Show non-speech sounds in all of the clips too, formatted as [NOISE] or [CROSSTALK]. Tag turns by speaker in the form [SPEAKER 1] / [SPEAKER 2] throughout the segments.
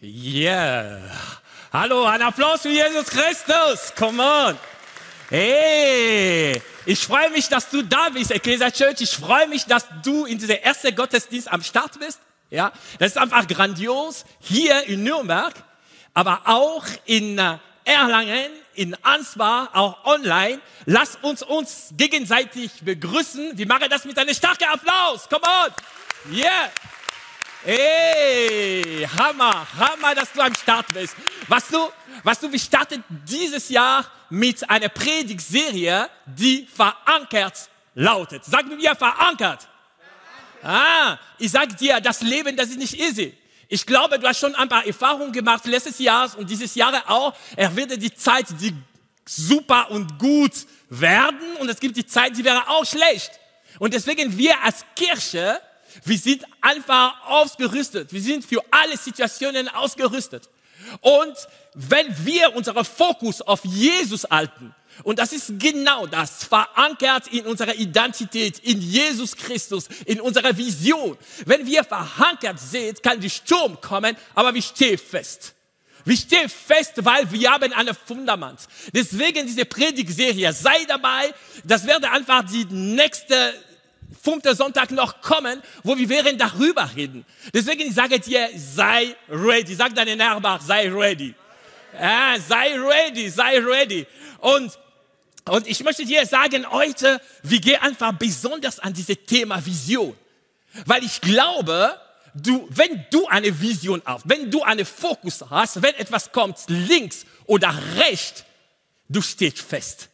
[SPEAKER 1] Yeah. Hallo, ein Applaus für Jesus Christus. Come on. Hey, ich freue mich, dass du da bist, Ecclesia Church. Ich freue mich, dass du in dieser ersten Gottesdienst am Start bist. Ja, das ist einfach grandios hier in Nürnberg, aber auch in äh, Erlangen, in Ansbach, auch online. Lass uns uns gegenseitig begrüßen. Wir machen das mit einem starken Applaus. Come on. Yeah. Hey, Hammer, Hammer, dass du am Start bist. Was du, was du, wir starten dieses Jahr mit einer Predigtserie, die verankert lautet. Sag mir, verankert. Ah, ich sag dir, das Leben, das ist nicht easy. Ich glaube, du hast schon ein paar Erfahrungen gemacht letztes Jahr und dieses Jahr auch. Er wird die Zeit, die super und gut werden und es gibt die Zeit, die wäre auch schlecht. Und deswegen wir als Kirche, wir sind einfach ausgerüstet. Wir sind für alle Situationen ausgerüstet. Und wenn wir unseren Fokus auf Jesus halten, und das ist genau das, verankert in unserer Identität, in Jesus Christus, in unserer Vision. Wenn wir verankert sind, kann die Sturm kommen, aber wir stehen fest. Wir stehen fest, weil wir haben ein Fundament. Deswegen diese Predigtserie, sei dabei. Das werde einfach die nächste fünfte Sonntag noch kommen, wo wir werden darüber reden. Deswegen ich sage dir, sei ready. Sag deinen Nachbar, sei ready. Ja, sei ready, sei ready. Und, und ich möchte dir sagen, heute, wir gehen einfach besonders an dieses Thema Vision. Weil ich glaube, du, wenn du eine Vision hast, wenn du einen Fokus hast, wenn etwas kommt, links oder rechts, du stehst fest.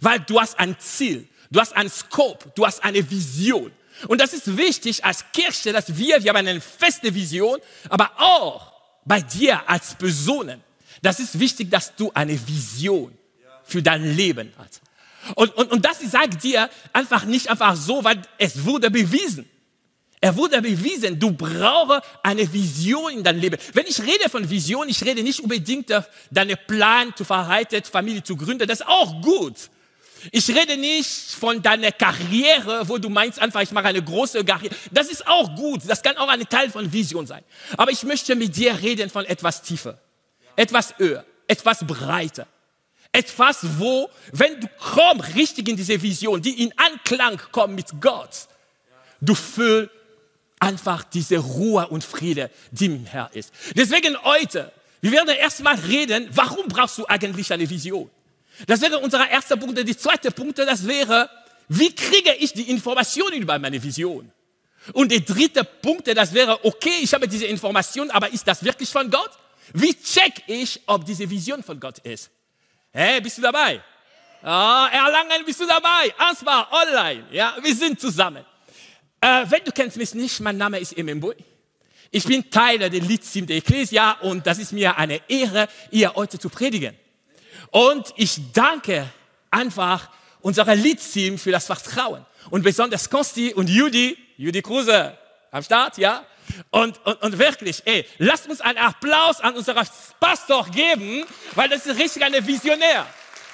[SPEAKER 1] Weil du hast ein Ziel. Du hast einen Scope, du hast eine Vision. Und das ist wichtig als Kirche, dass wir, wir haben eine feste Vision, aber auch bei dir als Personen. Das ist wichtig, dass du eine Vision für dein Leben hast. Und, und, und das, sage dir, einfach nicht einfach so, weil es wurde bewiesen. Er wurde bewiesen, du brauchst eine Vision in deinem Leben. Wenn ich rede von Vision, ich rede nicht unbedingt deinen Plan zu verheiratet, Familie zu gründen, das ist auch gut. Ich rede nicht von deiner Karriere, wo du meinst einfach, ich mache eine große Karriere. Das ist auch gut. Das kann auch ein Teil von Vision sein. Aber ich möchte mit dir reden von etwas tiefer, etwas höher, etwas breiter. Etwas, wo, wenn du kommst richtig in diese Vision, die in Anklang kommt mit Gott, du fühlst einfach diese Ruhe und Friede, die im Herr ist. Deswegen heute, wir werden erstmal reden, warum brauchst du eigentlich eine Vision? Das wäre unser erster Punkt. Die zweite Punkt, das wäre, wie kriege ich die Informationen über meine Vision? Und der dritte Punkt, das wäre, okay, ich habe diese Information, aber ist das wirklich von Gott? Wie check ich, ob diese Vision von Gott ist? Hey, bist du dabei? Ah, Erlangen, bist du dabei? Ansbach, online. Ja, wir sind zusammen. Äh, wenn du kennst mich nicht, mein Name ist Emembui. Ich bin Teil der Leadteam der Ecclesia und das ist mir eine Ehre, ihr heute zu predigen. Und ich danke einfach unserer Leadteam für das Vertrauen. Und besonders Konsti und Judy, Judy Kruse am Start, ja? Und, und, und wirklich, ey, lasst uns einen Applaus an unseren Pastor geben, weil das ist richtig eine Visionär.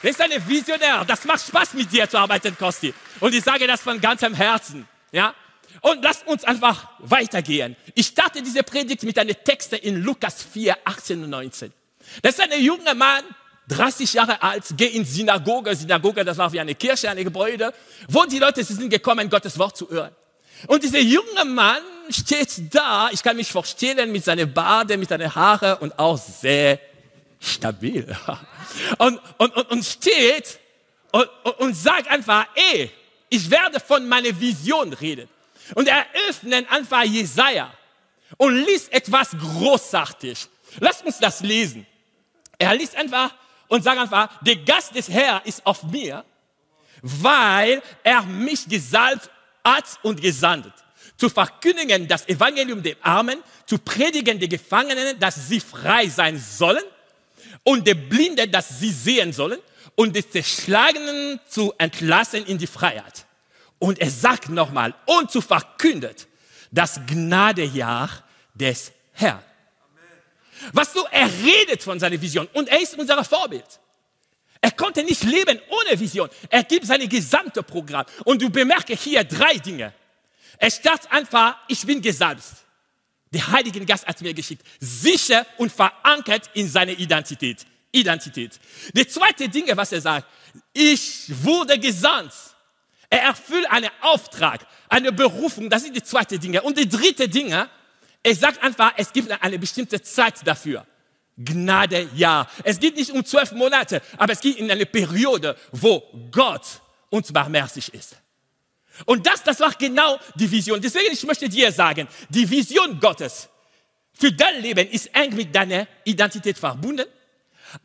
[SPEAKER 1] Das ist eine Visionär. Das macht Spaß mit dir zu arbeiten, Kosti. Und ich sage das von ganzem Herzen, ja? Und lasst uns einfach weitergehen. Ich starte diese Predigt mit einem Text in Lukas 4, 18 und 19. Das ist ein junger Mann, 30 Jahre alt, gehe in Synagoge. Synagoge, das war wie eine Kirche, ein Gebäude, wo die Leute sind gekommen, Gottes Wort zu hören. Und dieser junge Mann steht da, ich kann mich vorstellen, mit seinen Bade, mit seinen Haare und auch sehr stabil. [LAUGHS] Und, und, und, und steht und, und sagt einfach, ey, ich werde von meiner Vision reden. Und er öffnet einfach Jesaja und liest etwas großartig. Lasst uns das lesen. Er liest einfach und sag einfach, der Gast des Herrn ist auf mir, weil er mich gesalbt hat und gesandt. Zu verkündigen das Evangelium der Armen, zu predigen den Gefangenen, dass sie frei sein sollen und der Blinde, dass sie sehen sollen und die Zerschlagenen zu entlassen in die Freiheit. Und er sagt nochmal, und zu verkündet das Gnadejahr des Herrn. Was so, er redet von seiner Vision und er ist unser Vorbild. Er konnte nicht leben ohne Vision. Er gibt sein gesamte Programm. Und du bemerkst hier drei Dinge. Er sagt einfach, ich bin gesalbt. Der Heilige Geist hat mir geschickt. Sicher und verankert in seine Identität. Identität. Der zweite Ding, was er sagt, ich wurde gesandt. Er erfüllt einen Auftrag, eine Berufung. Das sind die zweite Dinge. Und die dritte Dinge, er sagt einfach, es gibt eine bestimmte Zeit dafür. Gnade, ja. Es geht nicht um zwölf Monate, aber es geht in eine Periode, wo Gott uns barmherzig ist. Und das, das war genau die Vision. Deswegen, ich möchte dir sagen, die Vision Gottes für dein Leben ist eng mit deiner Identität verbunden,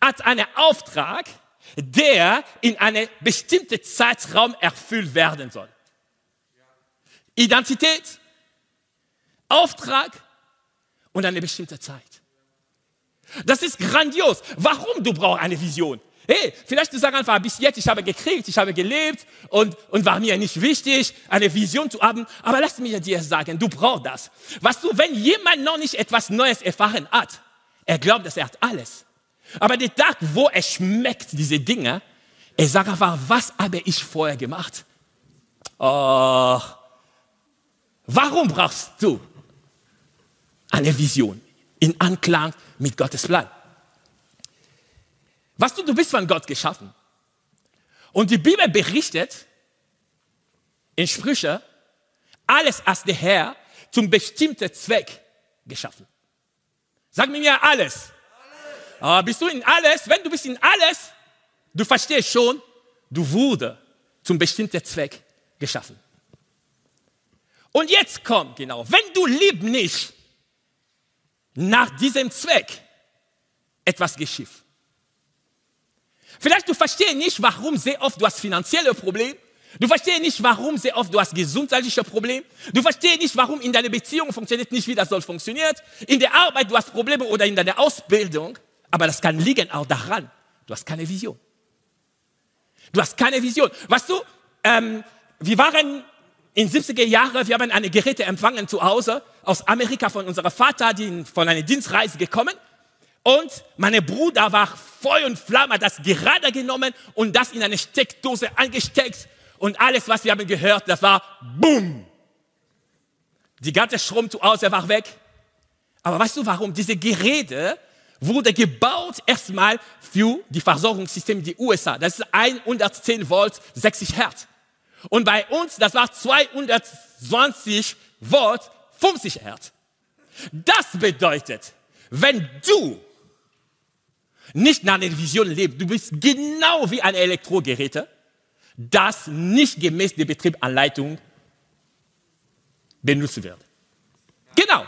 [SPEAKER 1] hat einen Auftrag, der in einem bestimmten Zeitraum erfüllt werden soll. Identität, Auftrag und eine bestimmte Zeit. Das ist grandios. Warum du brauchst eine Vision? Hey, vielleicht du sagst einfach, bis jetzt, ich habe gekriegt, ich habe gelebt und, und war mir nicht wichtig, eine Vision zu haben. Aber lass mich dir sagen, du brauchst das. Weißt du, wenn jemand noch nicht etwas Neues erfahren hat, er glaubt, dass er hat alles. Aber der Tag, wo er schmeckt diese Dinge, er sagt einfach, was habe ich vorher gemacht? Oh, warum brauchst du eine Vision in Anklang mit Gottes Plan? Was du, du bist von Gott geschaffen. Und die Bibel berichtet in Sprüche, alles als der Herr zum bestimmten Zweck geschaffen. Sag mir alles. Aber bist du in alles? Wenn du bist in alles, du verstehst schon, du wurde zum bestimmten Zweck geschaffen. Und jetzt kommt genau, wenn du lieb nicht nach diesem Zweck etwas geschieht. Vielleicht du verstehst nicht, warum sehr oft du hast finanzielle Probleme. Du verstehst nicht, warum sehr oft du hast gesundheitliche Probleme. Du verstehst nicht, warum in deiner Beziehung funktioniert nicht, wie das soll funktioniert. In der Arbeit du hast Probleme oder in deiner Ausbildung. Aber das kann liegen auch daran, du hast keine Vision. Du hast keine Vision. Weißt du, ähm, wir waren in 70er Jahren, wir haben eine Geräte empfangen zu Hause aus Amerika von unserem Vater, die von einer Dienstreise gekommen. Und mein Bruder war Feuer und Flamme, hat das gerade genommen und das in eine Steckdose angesteckt. Und alles, was wir haben gehört, das war BOOM. Die ganze Strom zu Hause war weg. Aber weißt du warum? Diese Geräte wurde gebaut erstmal für die Versorgungssysteme der USA. Das ist 110 Volt, 60 Hertz. Und bei uns, das war 220 Volt, 50 Hertz. Das bedeutet, wenn du nicht nach der Vision lebst, du bist genau wie ein Elektrogerät, das nicht gemäß der Betriebsanleitung benutzt wird. Genau.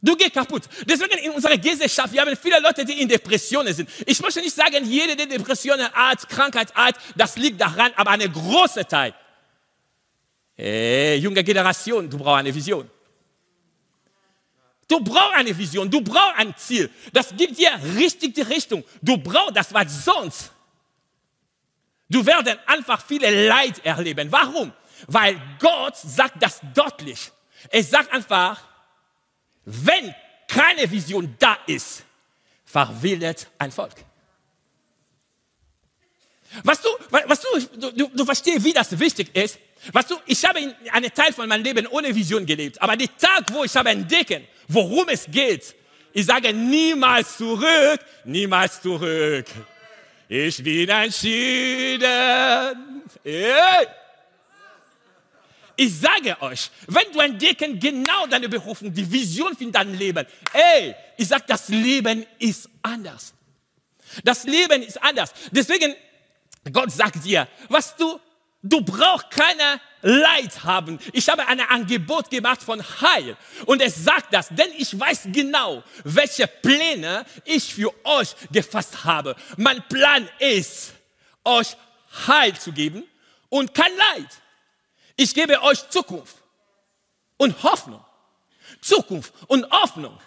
[SPEAKER 1] Du gehst kaputt. Deswegen in unserer Gesellschaft, wir haben viele Leute, die in Depressionen sind. Ich möchte nicht sagen, jede, der Depressionen hat, Krankheit hat, das liegt daran, aber eine große Teil. Hey, junge Generation, du brauchst eine Vision. Du brauchst eine Vision, du brauchst ein Ziel. Das gibt dir richtig die Richtung. Du brauchst das, was sonst. Du wirst einfach viele Leid erleben. Warum? Weil Gott sagt das deutlich. Er sagt einfach, wenn keine Vision da ist, verwildert ein Volk. Was du, was du, du, du verstehst, wie das wichtig ist. Was du, ich habe einen Teil von meinem Leben ohne Vision gelebt. Aber der Tag, wo ich habe entdecken, worum es geht, ich sage niemals zurück, niemals zurück. Ich bin entschieden. Hey. Ich sage euch, wenn du entdecken genau deine Berufung, die Vision für dein Leben, ey, ich sage, das Leben ist anders. Das Leben ist anders. Deswegen, Gott sagt dir, was du, du brauchst keine Leid haben. Ich habe ein Angebot gemacht von Heil. Und es sagt das, denn ich weiß genau, welche Pläne ich für euch gefasst habe. Mein Plan ist, euch Heil zu geben und kein Leid. Ich gebe euch Zukunft und Hoffnung. Zukunft und Hoffnung.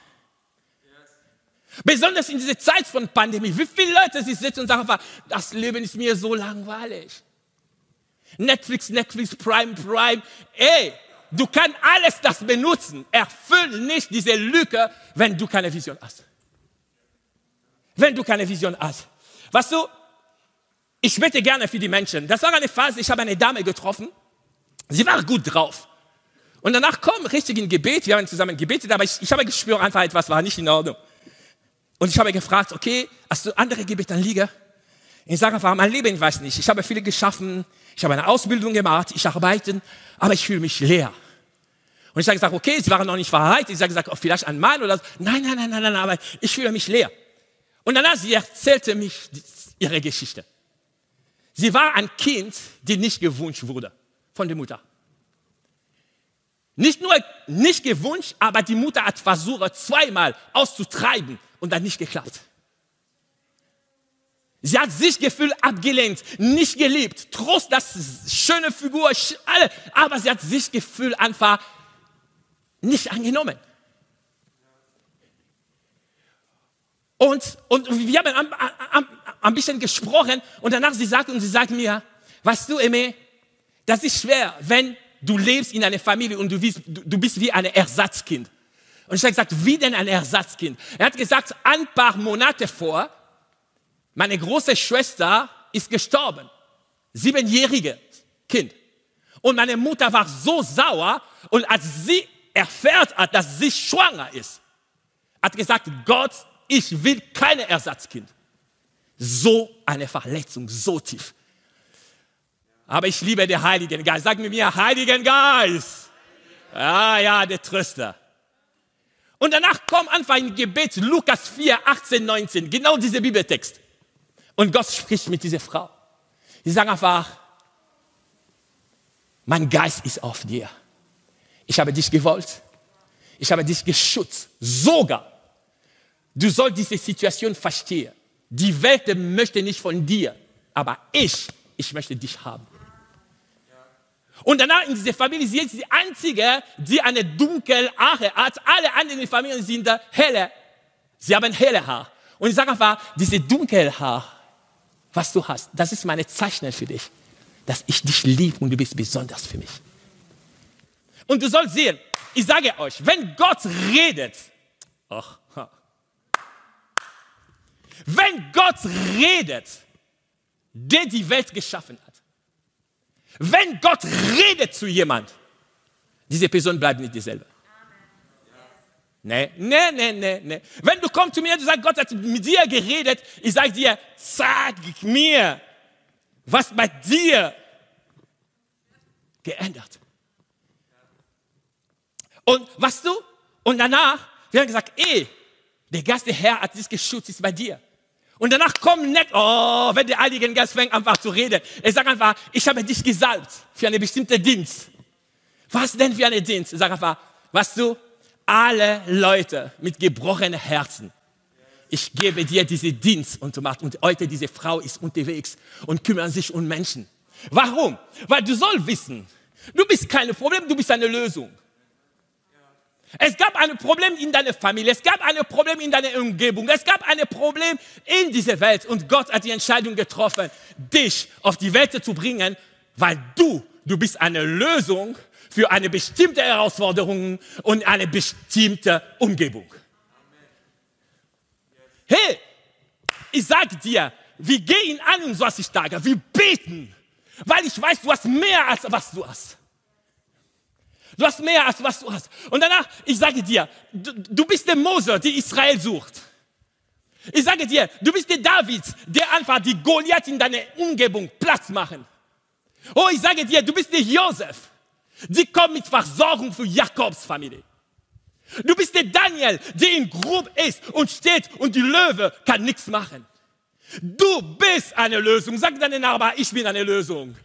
[SPEAKER 1] Besonders in dieser Zeit von Pandemie. Wie viele Leute sie sitzen und sagen das Leben ist mir so langweilig. Netflix, Netflix, Prime, Prime. Ey, du kannst alles das benutzen. Erfüll nicht diese Lücke, wenn du keine Vision hast. Wenn du keine Vision hast. Weißt du, ich bete gerne für die Menschen. Das war eine Phase, ich habe eine Dame getroffen, Sie war gut drauf. Und danach kommen richtigen Gebet, wir haben zusammen gebetet, aber ich, ich habe gespürt, einfach etwas war nicht in Ordnung. Und ich habe gefragt, okay, hast du andere Gebete liegen? Ich sage einfach, mein Leben, ich weiß nicht, ich habe viele geschaffen, ich habe eine Ausbildung gemacht, ich arbeite, aber ich fühle mich leer. Und ich habe gesagt, okay, sie waren noch nicht verheiratet. Ich habe gesagt, oh, vielleicht ein Mann oder so. Nein, nein, nein, nein, nein, aber ich fühle mich leer. Und danach, sie erzählte mich ihre Geschichte. Sie war ein Kind, die nicht gewünscht wurde von der Mutter. Nicht nur nicht gewünscht, aber die Mutter hat versucht, zweimal auszutreiben und dann nicht geklappt. Sie hat sich gefühlt abgelehnt, nicht geliebt, trotz das schöne Figur, alle, aber sie hat sich gefühlt einfach nicht angenommen. Und, und wir haben ein, bisschen gesprochen und danach sie sagt und sie sagt mir, weißt du, Emme, das ist schwer, wenn du lebst in einer Familie und du bist, du bist wie ein Ersatzkind. Und ich habe gesagt, wie denn ein Ersatzkind? Er hat gesagt, ein paar Monate vor, meine große Schwester ist gestorben. Siebenjährige Kind. Und meine Mutter war so sauer und als sie erfährt hat, dass sie schwanger ist, hat gesagt, Gott, ich will keine Ersatzkind. So eine Verletzung, so tief. Aber ich liebe den Heiligen Geist. Sag mir mir, Heiligen Geist. Ja, ja, der Tröster. Und danach kommt einfach ein Gebet, Lukas 4, 18, 19, genau dieser Bibeltext. Und Gott spricht mit dieser Frau. Sie sagen einfach, mein Geist ist auf dir. Ich habe dich gewollt. Ich habe dich geschützt. Sogar. Du sollst diese Situation verstehen. Die Welt möchte nicht von dir, aber ich, ich möchte dich haben. Und danach in dieser Familie, sie ist die einzige, die eine dunkle Haare hat. Alle anderen Familien sind helle. Sie haben helle Haar. Und ich sage einfach, diese dunkle Haar, was du hast, das ist meine Zeichnung für dich, dass ich dich liebe und du bist besonders für mich. Und du sollst sehen, ich sage euch, wenn Gott redet, ach, wenn Gott redet, der die Welt geschaffen hat, wenn Gott redet zu jemand, diese Person bleibt nicht dieselbe. Nee, nee, nee, nee, nee. Wenn du kommst zu mir und du sagst, Gott hat mit dir geredet, ich sage dir, sag mir, was bei dir geändert. Und was du? Und danach, wir haben gesagt, ey, der Geist der Herr hat dich geschützt, ist bei dir. Und danach kommt nicht, oh, wenn der Heilige Geist fängt einfach zu reden. Er sagt einfach, ich habe dich gesalbt für einen bestimmten Dienst. Was denn für einen Dienst? Er sagt einfach, was du, alle Leute mit gebrochenen Herzen, ich gebe dir diesen Dienst und du machst. Und heute diese Frau ist unterwegs und kümmert sich um Menschen. Warum? Weil du sollst wissen, du bist kein Problem, du bist eine Lösung. Es gab ein Problem in deiner Familie, es gab ein Problem in deiner Umgebung, es gab ein Problem in dieser Welt und Gott hat die Entscheidung getroffen, dich auf die Welt zu bringen, weil du, du bist eine Lösung für eine bestimmte Herausforderung und eine bestimmte Umgebung. Hey, ich sage dir, wir gehen an uns, was ich sage, wir beten, weil ich weiß, du hast mehr als was du hast. Du hast mehr als was du hast. Und danach, ich sage dir, du, du bist der Mose, der Israel sucht. Ich sage dir, du bist der David, der einfach die Goliath in deiner Umgebung Platz machen. Oh, ich sage dir, du bist der Josef, die kommt mit Versorgung für Jakobs Familie. Du bist der Daniel, der in Grub ist und steht und die Löwe kann nichts machen. Du bist eine Lösung. Sag deinen Nachbarn, ich bin eine Lösung.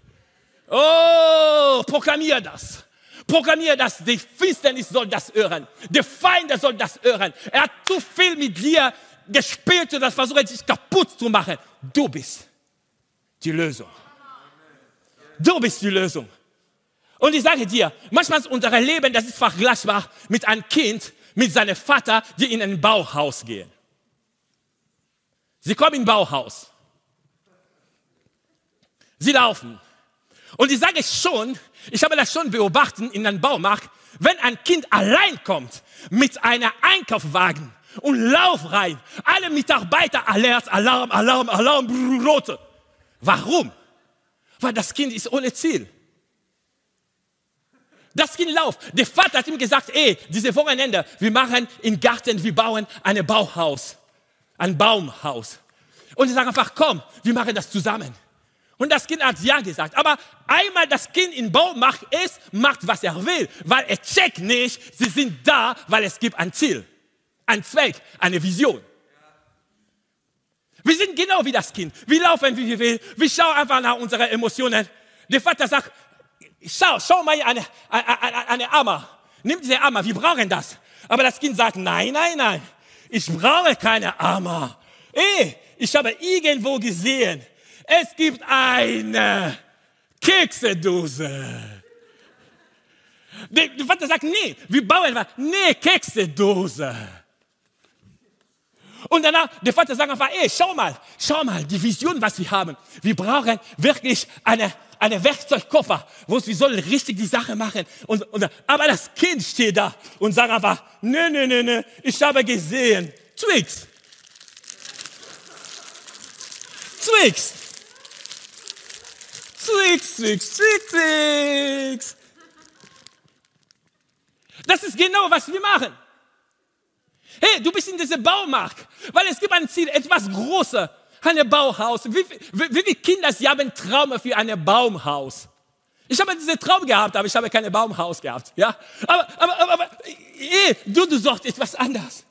[SPEAKER 1] Oh, proklamier das. Programmiere das, die Finsternis soll das hören. Der Feind soll das hören. Er hat zu viel mit dir gespielt und das versucht, sich kaputt zu machen. Du bist die Lösung. Du bist die Lösung. Und ich sage dir, manchmal ist unser Leben, das ist vergleichbar mit einem Kind, mit seinem Vater, die in ein Bauhaus gehen. Sie kommen in ein Bauhaus. Sie laufen. Und ich sage schon, ich habe das schon beobachtet in einem Baumarkt, wenn ein Kind allein kommt mit einem Einkaufswagen und lauf rein, alle Mitarbeiter alert, Alarm, Alarm, Alarm, rote. Warum? Weil das Kind ist ohne Ziel. Das Kind lauft. Der Vater hat ihm gesagt, ey, diese Wochenende, wir machen im Garten, wir bauen ein Bauhaus. Ein Baumhaus. Und sie sagen einfach, komm, wir machen das zusammen. Und das Kind hat ja gesagt. Aber einmal das Kind im Baum macht es, macht was er will. Weil er checkt nicht, sie sind da, weil es gibt ein Ziel, ein Zweck, eine Vision. Wir sind genau wie das Kind. Wir laufen, wie wir will. Wir schauen einfach nach unseren Emotionen. Der Vater sagt, schau, schau mal eine, eine, eine Amma. Nimm diese Amma, wir brauchen das. Aber das Kind sagt, nein, nein, nein, ich brauche keine Amma. Ey, ich habe irgendwo gesehen, es gibt eine Keksedose. Der Vater sagt, nee, wir bauen was. Nee, Keksedose. Und danach, der Vater sagt einfach, ey, schau mal, schau mal, die Vision, was wir haben. Wir brauchen wirklich eine, eine Werkzeugkoffer, wo wir sollen richtig die Sache machen. Und, und, aber das Kind steht da und sagt einfach, nö, nö, nö, nö, ich habe gesehen, Twix. Twix. Twix, Twix, Twix, Twix. Das ist genau, was wir machen. Hey, du bist in diesem Baumarkt, weil es gibt ein Ziel, etwas Großes, ein Bauhaus. Wie, wie, wie viele Kinder sie haben Traume für ein Baumhaus? Ich habe diesen Traum gehabt, aber ich habe kein Baumhaus gehabt. Ja? Aber, aber, aber, aber hey, du, du suchst etwas anderes.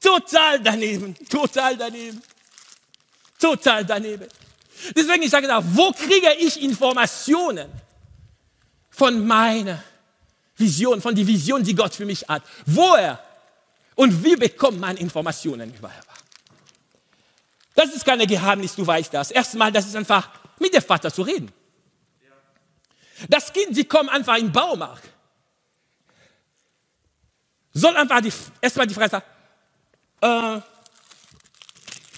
[SPEAKER 1] Total daneben, total daneben, total daneben. Deswegen ich sage da, wo kriege ich Informationen von meiner Vision, von der Vision, die Gott für mich hat? Woher und wie bekommt man Informationen über Eva? Das ist kein Geheimnis, du weißt das. Erstmal, das ist einfach mit dem Vater zu reden. Das Kind, sie kommen einfach in den Baumarkt. Soll einfach die, erstmal die Frage sagen, äh,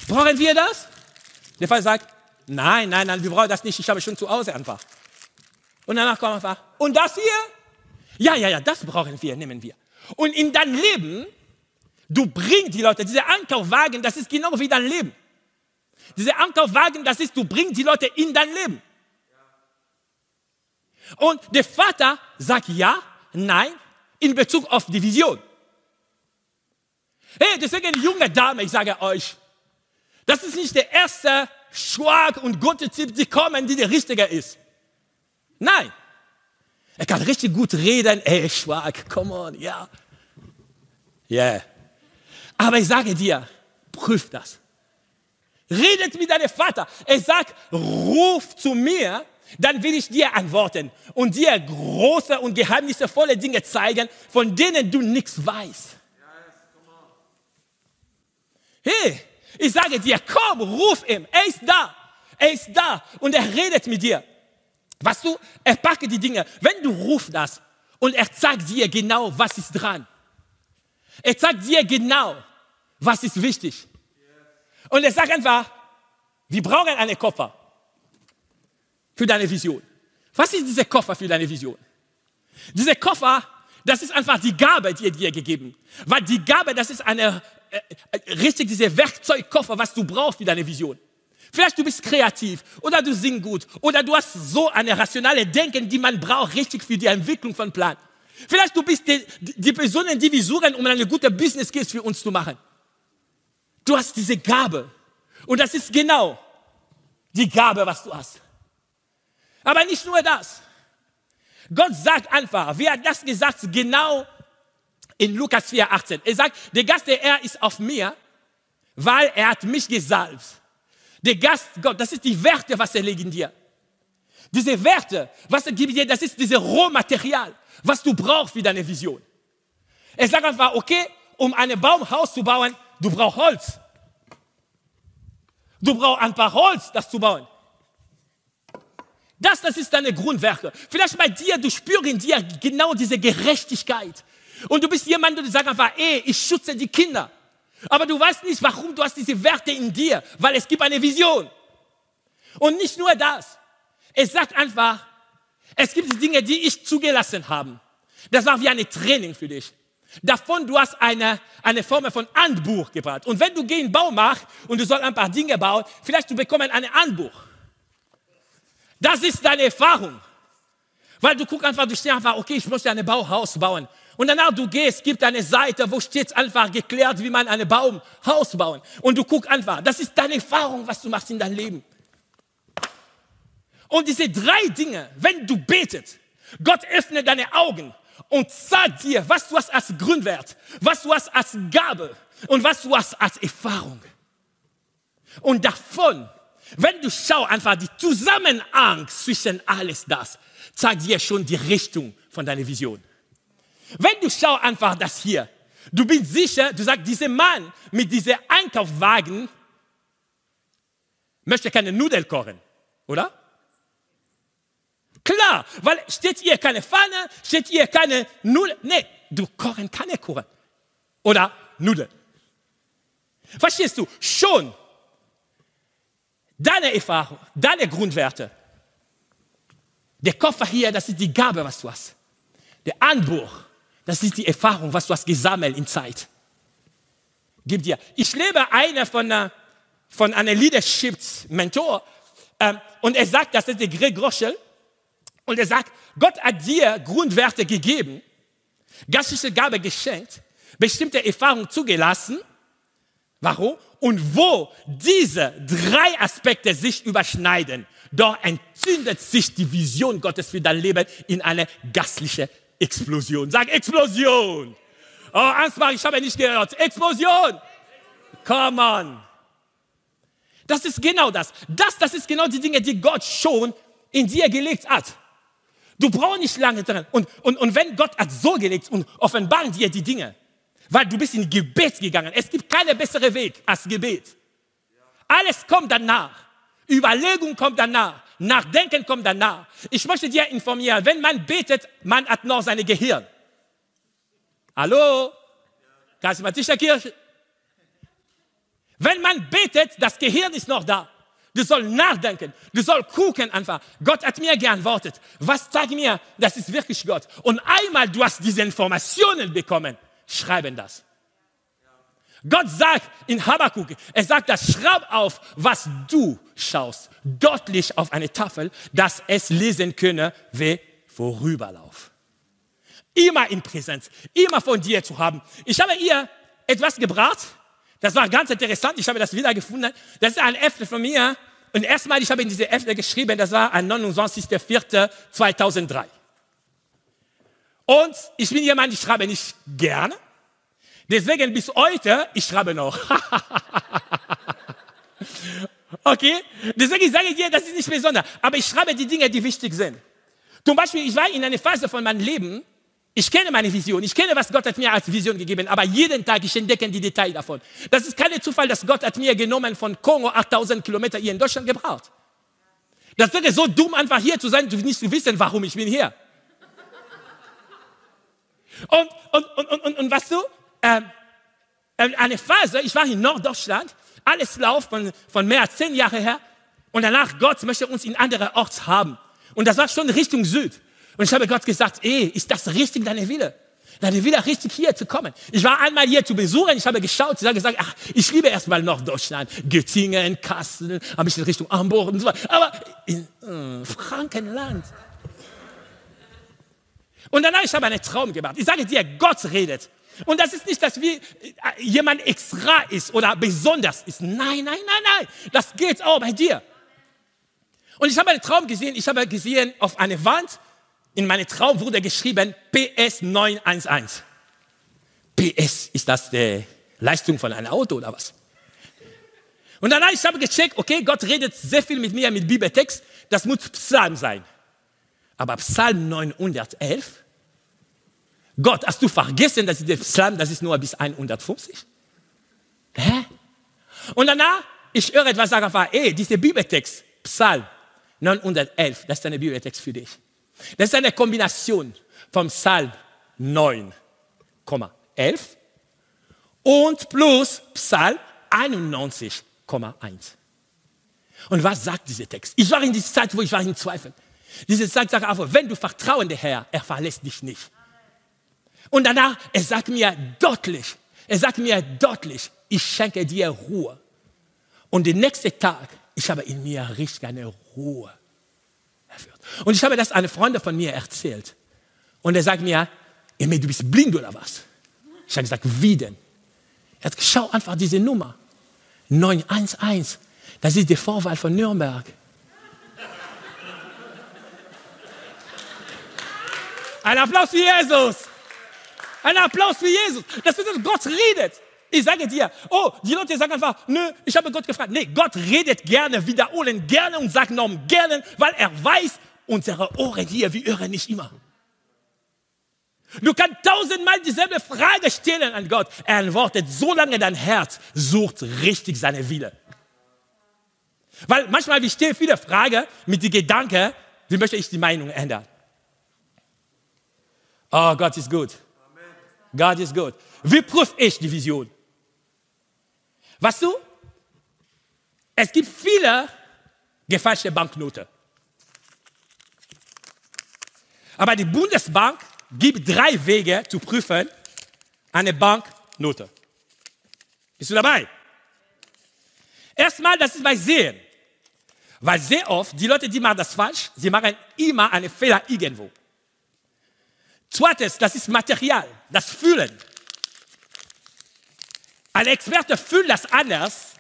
[SPEAKER 1] brauchen wir das? Der Vater sagt, nein, nein, nein, wir brauchen das nicht, ich habe schon zu Hause einfach. Und danach kommt einfach, und das hier? Ja, ja, ja, das brauchen wir, nehmen wir. Und in deinem Leben Du bringst die Leute, dieser Ankaufwagen, das ist genau wie dein Leben. Dieser Ankaufwagen, das ist, du bringst die Leute in dein Leben. Und der Vater sagt ja, nein, in Bezug auf die Vision. Hey, deswegen, junge Dame, ich sage euch, das ist nicht der erste Schwag und gute Tipp, die kommen, die der richtige ist. Nein. Er kann richtig gut reden. Ey, Schwag, come on, ja. Yeah. Aber ich sage dir, prüf das. Redet mit deinem Vater. Er sagt, ruf zu mir, dann will ich dir antworten und dir große und geheimnisvolle Dinge zeigen, von denen du nichts weißt. Hey, ich sage dir, komm, ruf ihm. Er ist da. Er ist da und er redet mit dir. Weißt du, er packt die Dinge. Wenn du rufst das und er zeigt dir genau, was ist dran. Er zeigt dir genau, was ist wichtig. Und er sagt einfach, wir brauchen einen Koffer für deine Vision. Was ist dieser Koffer für deine Vision? Dieser Koffer, das ist einfach die Gabe, die er dir gegeben. Weil die Gabe, das ist eine, äh, richtig dieser Werkzeugkoffer, was du brauchst für deine Vision. Vielleicht du bist kreativ oder du singst gut oder du hast so eine rationale Denken, die man braucht, richtig für die Entwicklung von Plan. Vielleicht du bist die, die Personen, die wir suchen, um eine gute Business Case für uns zu machen. Du hast diese Gabe. Und das ist genau die Gabe, was du hast. Aber nicht nur das. Gott sagt einfach, wie hat das gesagt, genau in Lukas 4, 18. Er sagt, der Gast der Herr ist auf mir, weil er hat mich gesalbt. Der Gast Gott, das ist die Werte, was er legt in dir. Diese Werte, was er gibt dir, das ist dieses Rohmaterial, was du brauchst für deine Vision. Er sagt einfach, okay, um ein Baumhaus zu bauen, Du brauchst Holz. Du brauchst ein paar Holz, das zu bauen. Das, das ist deine Grundwerke. Vielleicht bei dir, du spürst in dir genau diese Gerechtigkeit. Und du bist jemand, der sagt einfach, ey, ich schütze die Kinder. Aber du weißt nicht, warum du hast diese Werte in dir, weil es gibt eine Vision. Und nicht nur das. Es sagt einfach, es gibt Dinge, die ich zugelassen habe. Das war wie ein Training für dich. Davon, du hast eine, eine Form von Handbuch gebracht. Und wenn du gehst in den Baumarkt und du sollst ein paar Dinge bauen, vielleicht du bekommst ein Handbuch. Das ist deine Erfahrung. Weil du guckst einfach, du stehst einfach, okay, ich möchte ein Bauhaus bauen. Und danach du gehst, gibt eine Seite, wo steht einfach geklärt, wie man ein Baumhaus bauen. Und du guckst einfach, das ist deine Erfahrung, was du machst in deinem Leben. Und diese drei Dinge, wenn du betest, Gott öffnet deine Augen und sagt dir, was du hast als Grundwert, was du hast als Gabe und was du hast als Erfahrung. Und davon, wenn du schaust, einfach die Zusammenhang zwischen alles das, zeigt dir schon die Richtung von deiner Vision. Wenn du schaust einfach das hier, du bist sicher, du sagst, dieser Mann mit diesem Einkaufswagen möchte keine Nudeln kochen, oder? Klar, weil steht hier keine Pfanne, steht hier keine Nudeln. Nee, du kochen keine Kuchen. Oder Nudeln. Verstehst du? Schon deine Erfahrung, deine Grundwerte. Der Koffer hier, das ist die Gabe, was du hast. Der Anbuch, das ist die Erfahrung, was du hast gesammelt in Zeit. Gib dir. Ich lebe einer von, einer, von einem Leadership-Mentor ähm, und er sagt, das ist der Greg Groschel. Und er sagt, Gott hat dir Grundwerte gegeben, geistliche Gabe geschenkt, bestimmte Erfahrungen zugelassen. Warum? Und wo diese drei Aspekte sich überschneiden, dort entzündet sich die Vision Gottes für dein Leben in eine gastliche Explosion. Sag Explosion. Oh, Ansbach, ich habe nicht gehört. Explosion. Come on. Das ist genau das. Das, das ist genau die Dinge, die Gott schon in dir gelegt hat. Du brauchst nicht lange dran. Und, und, und wenn Gott hat so gelegt und offenbaren dir die Dinge, weil du bist in Gebet gegangen. Es gibt keinen besseren Weg als Gebet. Alles kommt danach. Überlegung kommt danach. Nachdenken kommt danach. Ich möchte dir informieren, wenn man betet, man hat noch sein Gehirn. Hallo? Charismatische Kirche. Wenn man betet, das Gehirn ist noch da. Du sollst nachdenken. Du sollst gucken einfach. Gott hat mir geantwortet. Was zeigt mir, das ist wirklich Gott? Und einmal du hast diese Informationen bekommen, schreiben das. Gott sagt in Habakkuk, er sagt das, schreib auf, was du schaust, deutlich auf eine Tafel, dass es lesen könne, wie Vorüberlauf. Immer in Präsenz, immer von dir zu haben. Ich habe ihr etwas gebracht, das war ganz interessant, ich habe das wiedergefunden. Das ist ein Äffle von mir. Und erstmal, ich habe in diese Äffle geschrieben, das war am 29.04.2003. Und ich bin jemand, ich schreibe nicht gerne. Deswegen bis heute, ich schreibe noch. [LAUGHS] okay? Deswegen sage ich dir, das ist nicht besonders. Aber ich schreibe die Dinge, die wichtig sind. Zum Beispiel, ich war in einer Phase von meinem Leben, ich kenne meine Vision, ich kenne, was Gott hat mir als Vision gegeben, aber jeden Tag, ich entdecke die Details davon. Das ist kein Zufall, dass Gott hat mir genommen von Kongo 8000 Kilometer hier in Deutschland gebraucht. Das wäre so dumm, einfach hier zu sein, nicht zu wissen, warum ich bin hier. Und, und, und, und, und, und was du, ähm, ähm, eine Phase, ich war in Norddeutschland, alles läuft von, von mehr als zehn Jahren her, und danach Gott möchte uns in andere Orts haben. Und das war schon Richtung Süd. Und ich habe Gott gesagt, ey, ist das richtig deine Wille? Deine Wille richtig hier zu kommen. Ich war einmal hier zu besuchen, ich habe geschaut, ich habe gesagt, ach, ich liebe erstmal Norddeutschland, Göttingen, Kassel, habe ich in Richtung Hamburg und so weiter. Aber in äh, Frankenland. Und danach, ich habe einen Traum gemacht. Ich sage dir, Gott redet. Und das ist nicht, dass wie äh, jemand extra ist oder besonders ist. Nein, nein, nein, nein. Das geht auch bei dir. Und ich habe einen Traum gesehen. Ich habe gesehen auf einer Wand, in meinem Traum wurde geschrieben PS 911. PS, ist das die Leistung von einem Auto oder was? Und dann habe ich gecheckt, okay, Gott redet sehr viel mit mir mit Bibeltext, das muss Psalm sein. Aber Psalm 911, Gott, hast du vergessen, dass der Psalm, das ist nur bis 150? Hä? Und danach, ich höre etwas sagen, ey, dieser Bibeltext, Psalm 911, das ist ein Bibeltext für dich. Das ist eine Kombination vom Psalm 9,11 und plus Psalm 91,1. Und was sagt dieser Text? Ich war in dieser Zeit, wo ich war in Zweifel. Diese Zeit sagt einfach, wenn du vertrauen der Herr, er verlässt dich nicht. Und danach, er sagt mir deutlich, er sagt mir deutlich, ich schenke dir Ruhe. Und den nächsten Tag, ich habe in mir richtig eine Ruhe erfüllt. Und ich habe das einer Freundin von mir erzählt. Und er sagt mir, Emil, du bist blind oder was? Ich habe gesagt, wie denn? Er hat schau einfach diese Nummer. 911. Das ist die Vorwahl von Nürnberg. Ein Applaus für Jesus. Ein Applaus für Jesus. Das ist, Gott redet. Ich sage dir, oh, die Leute sagen einfach, nö, ich habe Gott gefragt. Nee, Gott redet gerne, wiederholen gerne und sagt noch gerne, weil er weiß, unsere Ohren hier, wir hören nicht immer. Du kannst tausendmal dieselbe Frage stellen an Gott. Er antwortet, solange dein Herz sucht richtig seine Wille. Weil manchmal, wir stellen viele Fragen mit dem Gedanken, wie möchte ich die Meinung ändern? Oh, Gott ist gut. Gott ist gut. Wie prüfe ich die Vision? Weißt du, es gibt viele gefälschte Banknoten. Aber die Bundesbank gibt drei Wege zu prüfen eine Banknote. Bist du dabei? Erstmal, das ist bei Sehen. Weil sehr oft, die Leute, die machen das falsch, sie machen immer einen Fehler irgendwo. Zweites, das ist Material, das Fühlen. Ein Experte fühlt das anders,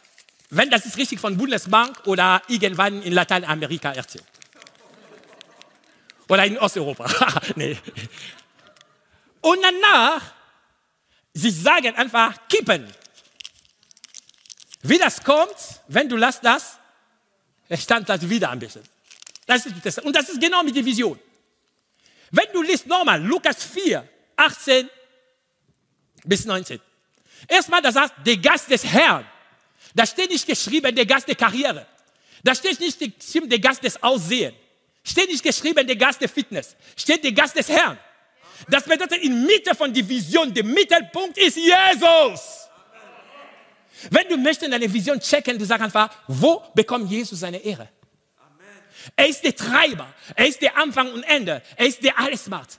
[SPEAKER 1] wenn das ist richtig von Bundesbank oder irgendwann in Lateinamerika erzählt. Oder in Osteuropa. [LAUGHS] nee. Und danach, sie sagen einfach kippen. Wie das kommt, wenn du lässt das, stand das wieder ein bisschen. Das ist das. Und das ist genau mit der Vision. Wenn du liest nochmal Lukas 4, 18 bis 19. Erstmal, da sagt der Gast des Herrn. Da steht nicht geschrieben, der Gast der Karriere. Da steht nicht geschrieben, der Gast des Aussehens. Steht nicht geschrieben, der Gast der Fitness. Steht der Gast des Herrn. Das bedeutet, in Mitte von der Vision, der Mittelpunkt ist Jesus. Wenn du möchtest deine Vision checken, du sagst einfach, wo bekommt Jesus seine Ehre? Er ist der Treiber. Er ist der Anfang und Ende. Er ist der alles macht.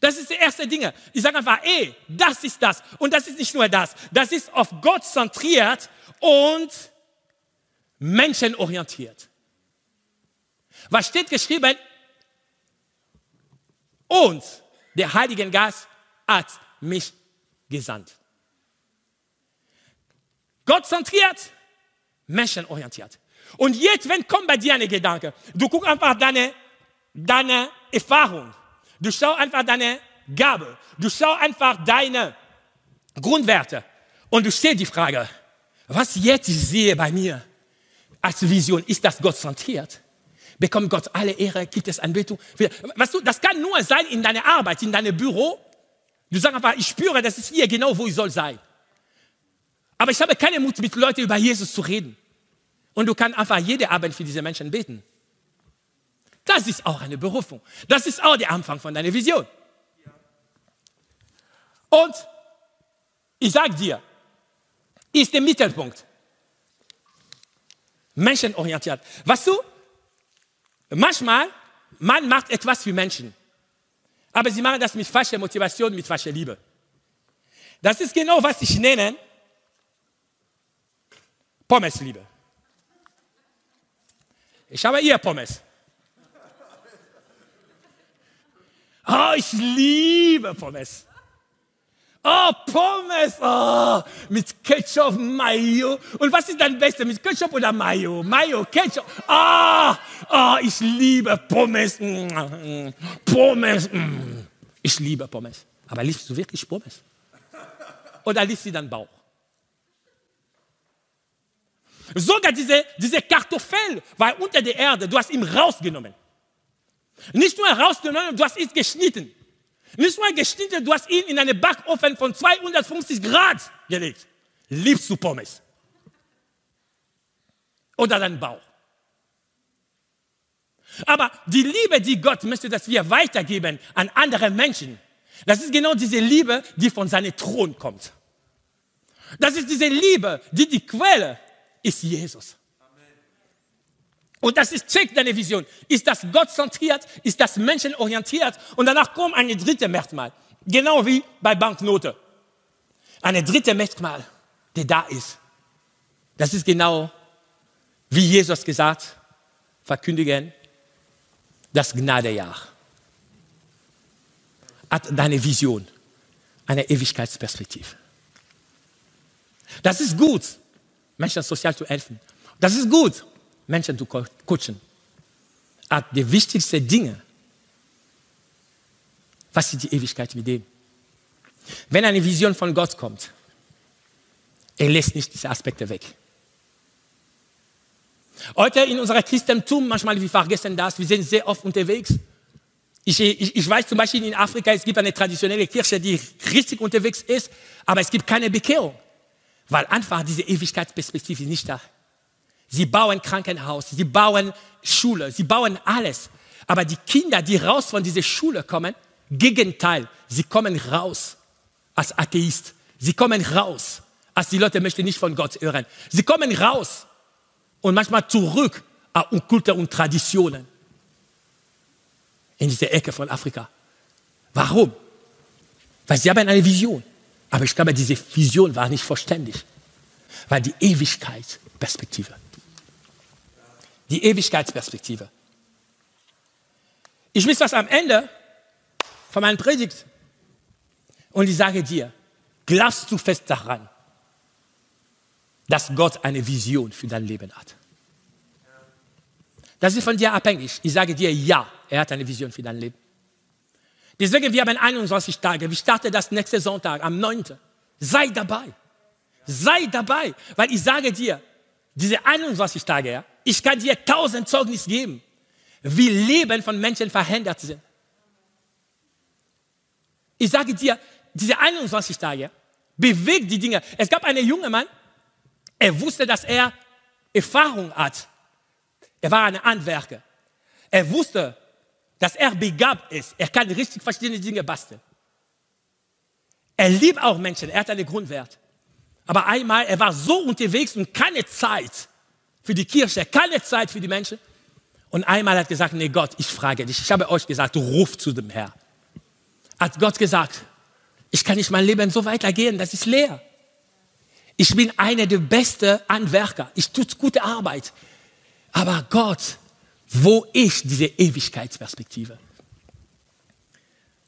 [SPEAKER 1] Das ist die erste Dinge. Ich sage einfach, ey, das ist das. Und das ist nicht nur das. Das ist auf Gott zentriert und menschenorientiert. Was steht geschrieben? Und der Heilige Geist hat mich gesandt. Gott zentriert, menschenorientiert. Und jetzt, wenn kommt bei dir eine Gedanke, du guckst einfach deine, deine Erfahrung Du schaust einfach deine Gabe. Du schaust einfach deine Grundwerte. Und du stellst die Frage, was jetzt ich sehe bei mir als Vision, ist das Gott zentriert? Bekommt Gott alle Ehre? Gibt es Anbetung? Weißt du, das kann nur sein in deiner Arbeit, in deinem Büro. Du sagst einfach, ich spüre, das ist hier genau, wo ich soll sein. Aber ich habe keinen Mut, mit Leuten über Jesus zu reden. Und du kannst einfach jede Abend für diese Menschen beten. Das ist auch eine Berufung. Das ist auch der Anfang von deiner Vision. Und ich sage dir, ist der Mittelpunkt. Menschenorientiert. Weißt du, manchmal, man macht etwas für Menschen. Aber sie machen das mit falscher Motivation, mit falscher Liebe. Das ist genau, was ich nenne Pommesliebe. Ich habe hier Pommes. Oh, ich liebe Pommes. Oh, Pommes, oh, mit Ketchup, Mayo. Und was ist dein Beste, mit Ketchup oder Mayo? Mayo, Ketchup. Oh, oh, ich liebe Pommes. Pommes. Ich liebe Pommes. Aber liebst du wirklich Pommes? Oder liebst du deinen Bauch? Sogar diese, diese Kartoffel war unter der Erde. Du hast ihn rausgenommen. Nicht nur rausgenommen, du hast ihn geschnitten. Nicht nur geschnitten, du hast ihn in einen Backofen von 250 Grad gelegt. Liebst du Pommes? Oder deinen Bauch? Aber die Liebe, die Gott möchte, dass wir weitergeben an andere Menschen, das ist genau diese Liebe, die von seinem Thron kommt. Das ist diese Liebe, die die Quelle ist Jesus. Und das ist check deine Vision. Ist das Gott zentriert? Ist das menschenorientiert? Und danach kommt eine dritte Merkmal. Genau wie bei Banknote. Eine dritte Merkmal, die da ist. Das ist genau, wie Jesus gesagt, verkündigen das Gnadejahr hat deine Vision, eine Ewigkeitsperspektive. Das ist gut, Menschen sozial zu helfen. Das ist gut, Menschen zu coachen. Aber die wichtigsten Dinge, was ist die Ewigkeit mit dem? Wenn eine Vision von Gott kommt, er lässt nicht diese Aspekte weg. Heute in unserer Christentum, manchmal wir vergessen das, wir sind sehr oft unterwegs. Ich, ich, ich weiß zum Beispiel in Afrika, es gibt eine traditionelle Kirche, die richtig unterwegs ist, aber es gibt keine Bekehrung, weil einfach diese Ewigkeitsperspektive ist nicht da. Sie bauen Krankenhaus, sie bauen Schule, sie bauen alles. Aber die Kinder, die raus von dieser Schule kommen, Gegenteil, sie kommen raus als Atheist. Sie kommen raus, als die Leute möchten nicht von Gott hören. Sie kommen raus und manchmal zurück auf Kulte und Traditionen in diese Ecke von Afrika. Warum? Weil sie haben eine Vision. Aber ich glaube, diese Vision war nicht vollständig. Weil die Ewigkeitsperspektive. Die Ewigkeitsperspektive. Ich will was am Ende von meiner Predigt und ich sage dir, glaubst du fest daran, dass Gott eine Vision für dein Leben hat? Das ist von dir abhängig. Ich sage dir, ja, er hat eine Vision für dein Leben. Deswegen, wir haben 21 Tage. Wir starten das nächste Sonntag, am 9. Sei dabei. Sei dabei. Weil ich sage dir, diese 21 Tage, ja, ich kann dir tausend Zeugnis geben, wie Leben von Menschen verändert sind. Ich sage dir, diese 21 Tage bewegt die Dinge. Es gab einen jungen Mann, er wusste, dass er Erfahrung hat. Er war ein Handwerker. Er wusste, dass er begabt ist. Er kann richtig verschiedene Dinge basteln. Er liebt auch Menschen. Er hat einen Grundwert. Aber einmal, er war so unterwegs und keine Zeit für die Kirche, keine Zeit für die Menschen. Und einmal hat gesagt, nee Gott, ich frage dich. Ich habe euch gesagt, ruf zu dem Herr. Hat Gott gesagt, ich kann nicht mein Leben so weitergehen, das ist leer. Ich bin einer der besten Anwerker. Ich tue gute Arbeit. Aber Gott, wo ist diese Ewigkeitsperspektive?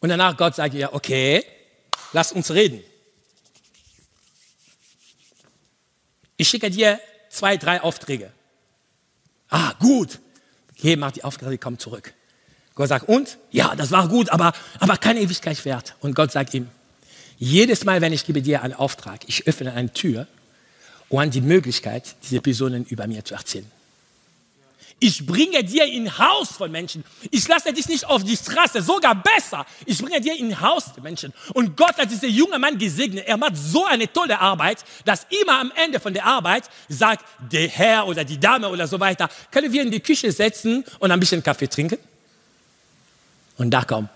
[SPEAKER 1] Und danach Gott sagt ja, okay, lass uns reden. Ich schicke dir zwei, drei Aufträge. Ah, gut. Geh, mach die Aufträge, komm zurück. Gott sagt, und? Ja, das war gut, aber, aber keine Ewigkeit wert. Und Gott sagt ihm, jedes Mal, wenn ich gebe dir einen Auftrag, ich öffne eine Tür und die Möglichkeit, diese Personen über mir zu erzählen. Ich bringe dir in Haus von Menschen. Ich lasse dich nicht auf die Straße, sogar besser. Ich bringe dir in Haus der Menschen. Und Gott hat diesen jungen Mann gesegnet. Er macht so eine tolle Arbeit, dass immer am Ende von der Arbeit sagt der Herr oder die Dame oder so weiter, können wir in die Küche setzen und ein bisschen Kaffee trinken? Und da kommt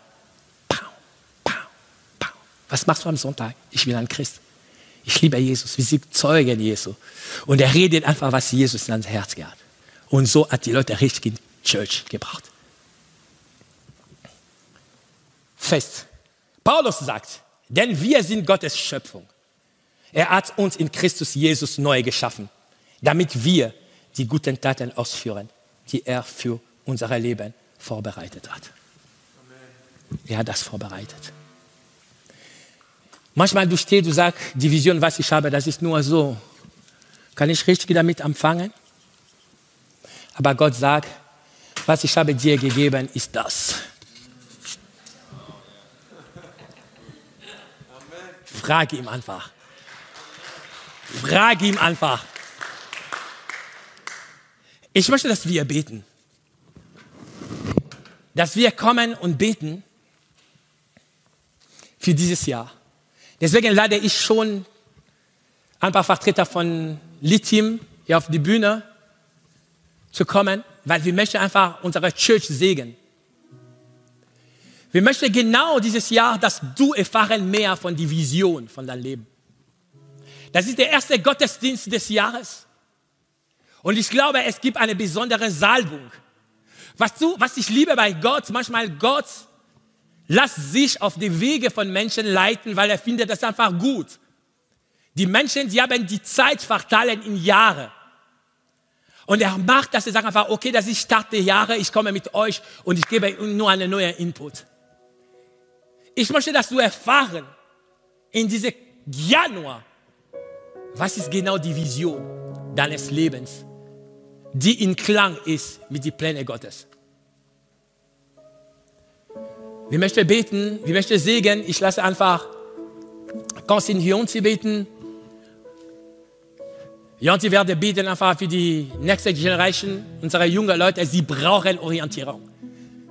[SPEAKER 1] was machst du am Sonntag? Ich bin ein Christ. Ich liebe Jesus. Wir sind Zeugen Jesu. Und er redet einfach, was Jesus in ans Herz hat. Und so hat die Leute richtig in Church gebracht. Fest. Paulus sagt, denn wir sind Gottes Schöpfung. Er hat uns in Christus Jesus neu geschaffen, damit wir die guten Taten ausführen, die er für unser Leben vorbereitet hat. Er hat das vorbereitet. Manchmal du stehst, du sagst, die Vision, was ich habe, das ist nur so. Kann ich richtig damit empfangen? Aber Gott sagt, was ich habe dir gegeben, ist das. Frag ihm einfach. Frag ihm einfach. Ich möchte, dass wir beten. Dass wir kommen und beten für dieses Jahr. Deswegen lade ich schon ein paar Vertreter von Lithium hier auf die Bühne zu kommen, weil wir möchten einfach unsere Church segnen. Wir möchten genau dieses Jahr, dass du erfahren mehr von der Vision von deinem Leben. Das ist der erste Gottesdienst des Jahres. Und ich glaube, es gibt eine besondere Salbung. Was, du, was ich liebe bei Gott, manchmal Gott Lass sich auf die Wege von Menschen leiten, weil er findet das einfach gut. Die Menschen, die haben die Zeit verteilen in Jahre. Und er macht das, er sagt einfach, okay, das ist Start der Jahre, ich komme mit euch und ich gebe nur einen neuen Input. Ich möchte, dass du erfahren, in diesem Januar, was ist genau die Vision deines Lebens, die in Klang ist mit den Plänen Gottes. Wir möchten beten, wir möchten segnen. Ich lasse einfach Konstantin Jonti beten. Jonti werde beten einfach für die nächste Generation, unsere jungen Leute. Sie brauchen Orientierung.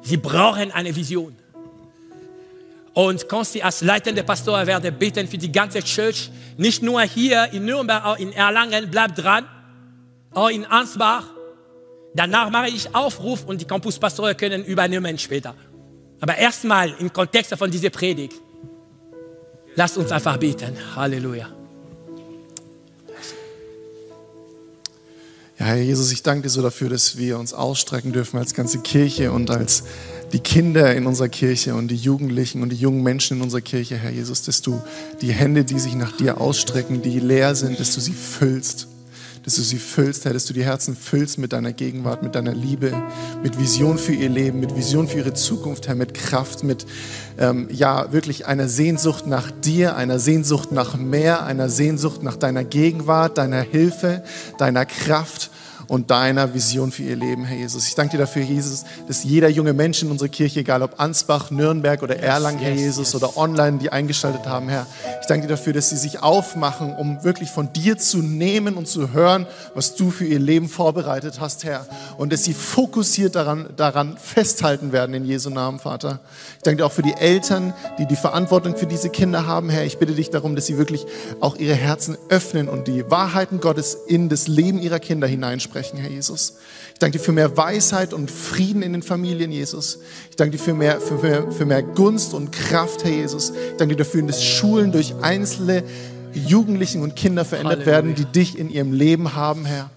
[SPEAKER 1] Sie brauchen eine Vision. Und Konsti als leitender Pastor werde beten für die ganze Church, nicht nur hier in Nürnberg, auch in Erlangen, bleibt dran, auch in Ansbach. Danach mache ich Aufruf und die Campuspastoren können übernehmen später. Aber erstmal im Kontext von dieser Predigt, lasst uns einfach beten. Halleluja.
[SPEAKER 2] Ja, Herr Jesus, ich danke dir so dafür, dass wir uns ausstrecken dürfen als ganze Kirche und als die Kinder in unserer Kirche und die Jugendlichen und die jungen Menschen in unserer Kirche, Herr Jesus, dass du die Hände, die sich nach dir ausstrecken, die leer sind, dass du sie füllst. Dass du sie füllst, Herr, dass du die Herzen füllst mit deiner Gegenwart, mit deiner Liebe, mit Vision für ihr Leben, mit Vision für ihre Zukunft, Herr, mit Kraft, mit, ähm, ja, wirklich einer Sehnsucht nach dir, einer Sehnsucht nach mehr, einer Sehnsucht nach deiner Gegenwart, deiner Hilfe, deiner Kraft und deiner Vision für ihr Leben, Herr Jesus. Ich danke dir dafür, Jesus, dass jeder junge Mensch in unserer Kirche, egal ob Ansbach, Nürnberg oder Erlangen, Herr Jesus, oder online, die eingeschaltet haben, Herr, ich danke dir dafür, dass sie sich aufmachen, um wirklich von dir zu nehmen und zu hören, was du für ihr Leben vorbereitet hast, Herr. Und dass sie fokussiert daran, daran festhalten werden in Jesu Namen, Vater. Ich danke dir auch für die Eltern, die die Verantwortung für diese Kinder haben, Herr. Ich bitte dich darum, dass sie wirklich auch ihre Herzen öffnen und die Wahrheiten Gottes in das Leben ihrer Kinder hineinsprechen sprechen, Herr Jesus. Ich danke dir für mehr Weisheit und Frieden in den Familien, Jesus. Ich danke dir für mehr, für mehr, für mehr Gunst und Kraft, Herr Jesus. Ich danke dir dafür, dass Schulen durch einzelne Jugendlichen und Kinder verändert Halleluja. werden, die dich in ihrem Leben haben, Herr.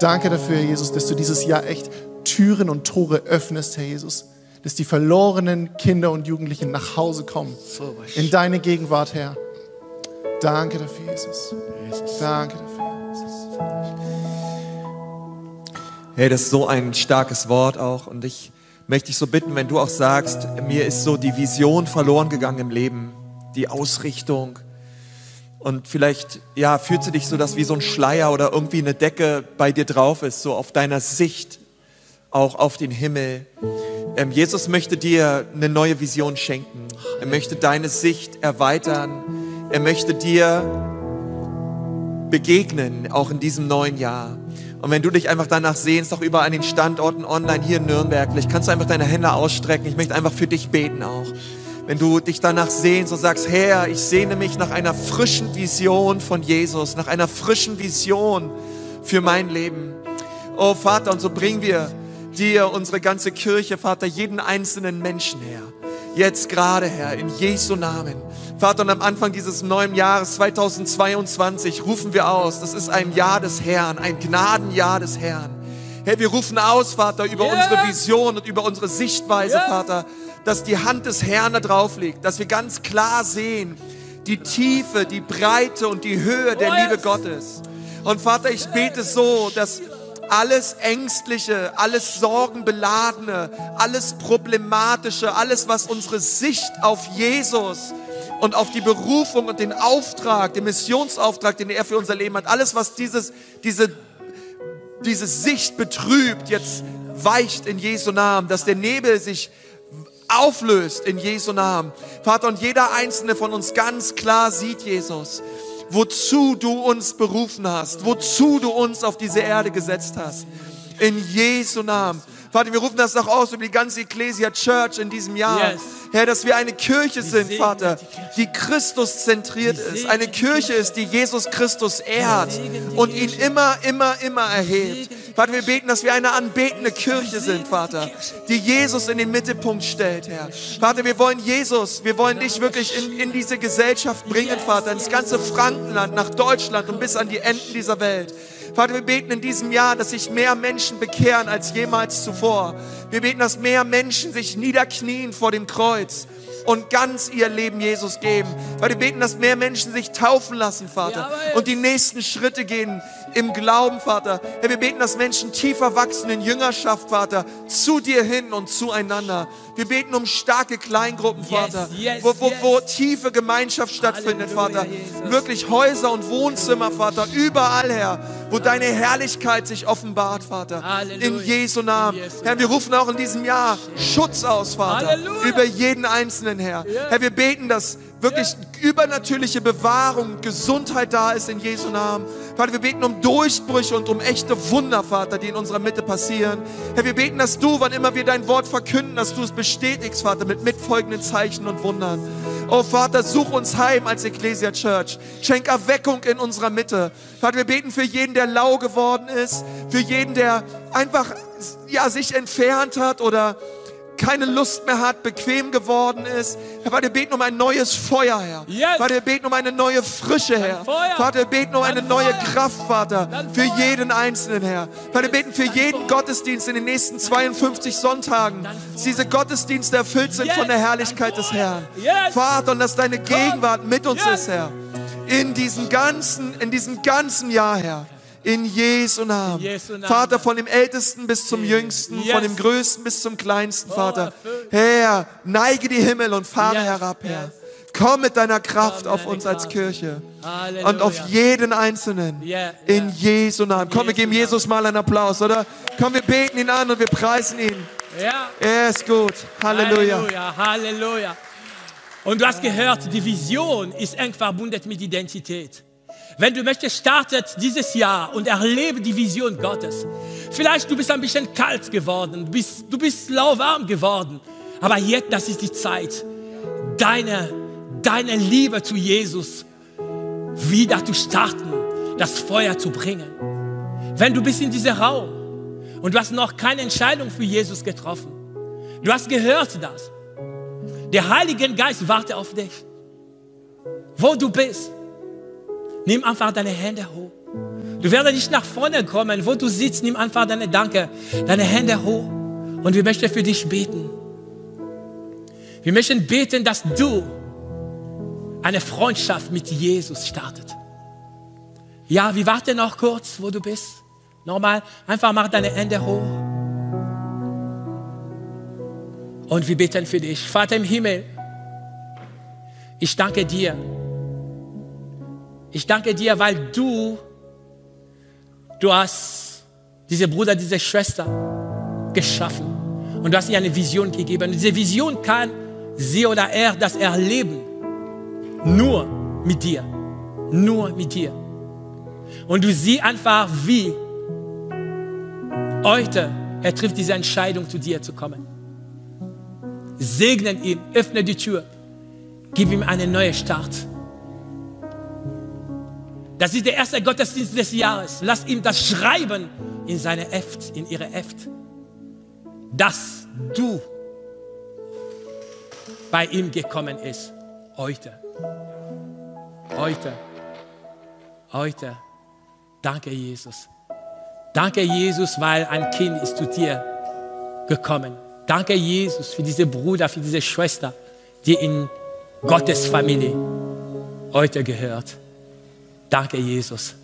[SPEAKER 2] Danke dafür, Herr Jesus, dass du dieses Jahr echt Türen und Tore öffnest, Herr Jesus. Dass die verlorenen Kinder und Jugendlichen nach Hause kommen. In deine Gegenwart, Herr. Danke dafür, Jesus. Danke dafür.
[SPEAKER 3] Hey, das ist so ein starkes Wort auch. Und ich möchte dich so bitten, wenn du auch sagst, mir ist so die Vision verloren gegangen im Leben, die Ausrichtung. Und vielleicht, ja, fühlt sie dich so, dass wie so ein Schleier oder irgendwie eine Decke bei dir drauf ist, so auf deiner Sicht, auch auf den Himmel. Ähm, Jesus möchte dir eine neue Vision schenken. Er möchte deine Sicht erweitern. Er möchte dir begegnen, auch in diesem neuen Jahr. Und wenn du dich einfach danach sehnst, auch überall an den Standorten online hier in Nürnberg, vielleicht kannst du einfach deine Hände ausstrecken. Ich möchte einfach für dich beten auch. Wenn du dich danach sehnst und sagst, Herr, ich sehne mich nach einer frischen Vision von Jesus, nach einer frischen Vision für mein Leben. Oh Vater, und so bringen wir dir unsere ganze Kirche, Vater, jeden einzelnen Menschen her. Jetzt gerade, Herr, in Jesu Namen. Vater, und am Anfang dieses neuen Jahres 2022 rufen wir aus, das ist ein Jahr des Herrn, ein Gnadenjahr des Herrn. Herr, wir rufen aus, Vater, über yes. unsere Vision und über unsere Sichtweise, yes. Vater, dass die Hand des Herrn da drauf liegt, dass wir ganz klar sehen, die Tiefe, die Breite und die Höhe der oh, Liebe Gottes. Und Vater, ich bete so, dass alles Ängstliche, alles Sorgenbeladene, alles Problematische, alles, was unsere Sicht auf Jesus und auf die Berufung und den Auftrag, den Missionsauftrag, den er für unser Leben hat. Alles, was dieses, diese, diese Sicht betrübt, jetzt weicht in Jesu Namen, dass der Nebel sich auflöst in Jesu Namen. Vater, und jeder einzelne von uns ganz klar sieht, Jesus, wozu du uns berufen hast, wozu du uns auf diese Erde gesetzt hast. In Jesu Namen. Vater, wir rufen das auch aus über die ganze Ecclesia Church in diesem Jahr. Yes. Herr, dass wir eine Kirche sind, Vater, die Christus zentriert ist. Eine Kirche ist, die Jesus Christus ehrt und ihn immer, immer, immer erhebt. Vater, wir beten, dass wir eine anbetende Kirche sind, Vater, die Jesus in den Mittelpunkt stellt, Herr. Vater, wir wollen Jesus, wir wollen dich wirklich in, in diese Gesellschaft bringen, Vater, ins ganze Frankenland, nach Deutschland und bis an die Enden dieser Welt. Vater, wir beten in diesem Jahr, dass sich mehr Menschen bekehren als jemals zuvor. Wir beten, dass mehr Menschen sich niederknien vor dem Kreuz und ganz ihr Leben Jesus geben. Weil wir beten, dass mehr Menschen sich taufen lassen, Vater, und die nächsten Schritte gehen im Glauben, Vater. Herr, wir beten, dass Menschen tiefer wachsen in Jüngerschaft, Vater, zu dir hin und zueinander. Wir beten um starke Kleingruppen, Vater,
[SPEAKER 1] yes,
[SPEAKER 3] wo, wo,
[SPEAKER 1] yes.
[SPEAKER 3] wo tiefe Gemeinschaft stattfindet,
[SPEAKER 1] Halleluja,
[SPEAKER 3] Vater.
[SPEAKER 1] Jesus.
[SPEAKER 3] Wirklich Häuser und Wohnzimmer, Vater, überall, Herr, wo deine Herrlichkeit sich offenbart, Vater.
[SPEAKER 1] Halleluja.
[SPEAKER 3] In Jesu Namen.
[SPEAKER 1] In Jesu
[SPEAKER 3] Herr, wir rufen auch in diesem Jahr Schutz aus, Vater, über jeden Einzelnen, Herr. Herr, wir beten, dass wirklich übernatürliche Bewahrung, Gesundheit da ist in Jesu Namen. Vater, wir beten um Durchbrüche und um echte Wunder, Vater, die in unserer Mitte passieren. Herr, wir beten, dass du, wann immer wir dein Wort verkünden, dass du es bestätigst, Vater, mit mitfolgenden Zeichen und Wundern. Oh Vater, such uns heim als Ecclesia Church. Schenk Erweckung in unserer Mitte. Vater, wir beten für jeden, der lau geworden ist, für jeden, der einfach ja, sich entfernt hat oder keine Lust mehr hat, bequem geworden ist. Herr, Vater, wir beten um ein neues Feuer, Herr.
[SPEAKER 1] Yes.
[SPEAKER 3] Vater, wir beten um eine neue Frische, Herr. Vater, wir beten um eine neue. Kraft, Vater, für jeden Einzelnen, Herr. Vater, wir beten für jeden Gottesdienst in den nächsten 52 Sonntagen, dass diese Gottesdienste erfüllt sind von der Herrlichkeit des. Herrn. Vater, und dass deine Gegenwart mit uns ist, Herr. In diesem ganzen, in diesem ganzen Jahr, Herr. In Jesu Namen.
[SPEAKER 1] Jesu Namen.
[SPEAKER 3] Vater, von dem Ältesten bis zum Jüngsten,
[SPEAKER 1] Yes.
[SPEAKER 3] von dem Größten bis zum Kleinsten,
[SPEAKER 1] Oh,
[SPEAKER 3] Vater. Herr, neige die Himmel und fahre
[SPEAKER 1] Yes,
[SPEAKER 3] herab, Herr. Komm mit deiner Kraft auf uns als. Kirche. Und auf jeden Einzelnen. In. Jesu Namen. Komm, wir geben Jesus mal einen Applaus, oder? Komm, wir beten ihn an und wir preisen ihn. Er ist gut. Halleluja.
[SPEAKER 1] Halleluja, Halleluja. Und du hast gehört, die Vision ist eng verbunden mit Identität. Wenn du möchtest, startet dieses Jahr und erlebe die Vision Gottes. Vielleicht du bist ein bisschen kalt geworden, du bist, du bist lauwarm geworden. Aber jetzt, das ist die Zeit, deine, deine Liebe zu Jesus wieder zu starten, das Feuer zu bringen. Wenn du bist in diesem Raum und du hast noch keine Entscheidung für Jesus getroffen, du hast gehört das. Der Heilige Geist wartet auf dich. Wo du bist, nimm einfach deine Hände hoch. Du wirst nicht nach vorne kommen. Wo du sitzt, nimm einfach deine Danke, deine Hände hoch. Und wir möchten für dich beten. Wir möchten beten, dass du eine Freundschaft mit Jesus startet. Ja, wir warten noch kurz, wo du bist. Nochmal, einfach mach deine Hände hoch. Und wir beten für dich. Vater im Himmel, ich danke dir. Ich danke dir, weil du, du hast diese Bruder, diese Schwester geschaffen. Und du hast ihr eine Vision gegeben. Und diese Vision kann sie oder er das erleben. Nur mit dir. Nur mit dir. Und du siehst einfach, wie heute er trifft diese Entscheidung, zu dir zu kommen. Segnen ihn, öffne die Tür, gib ihm einen neuen Start. Das ist der erste Gottesdienst des Jahres. Lass ihm das schreiben in seine Heft, in ihre Heft, dass du bei ihm gekommen ist. Heute. Heute. Heute. Danke, Jesus. Danke, Jesus, weil ein Kind ist zu dir gekommen. Danke, Jesus, für diese Bruder, für diese Schwester, die in Gottes Familie heute gehört. Danke, Jesus.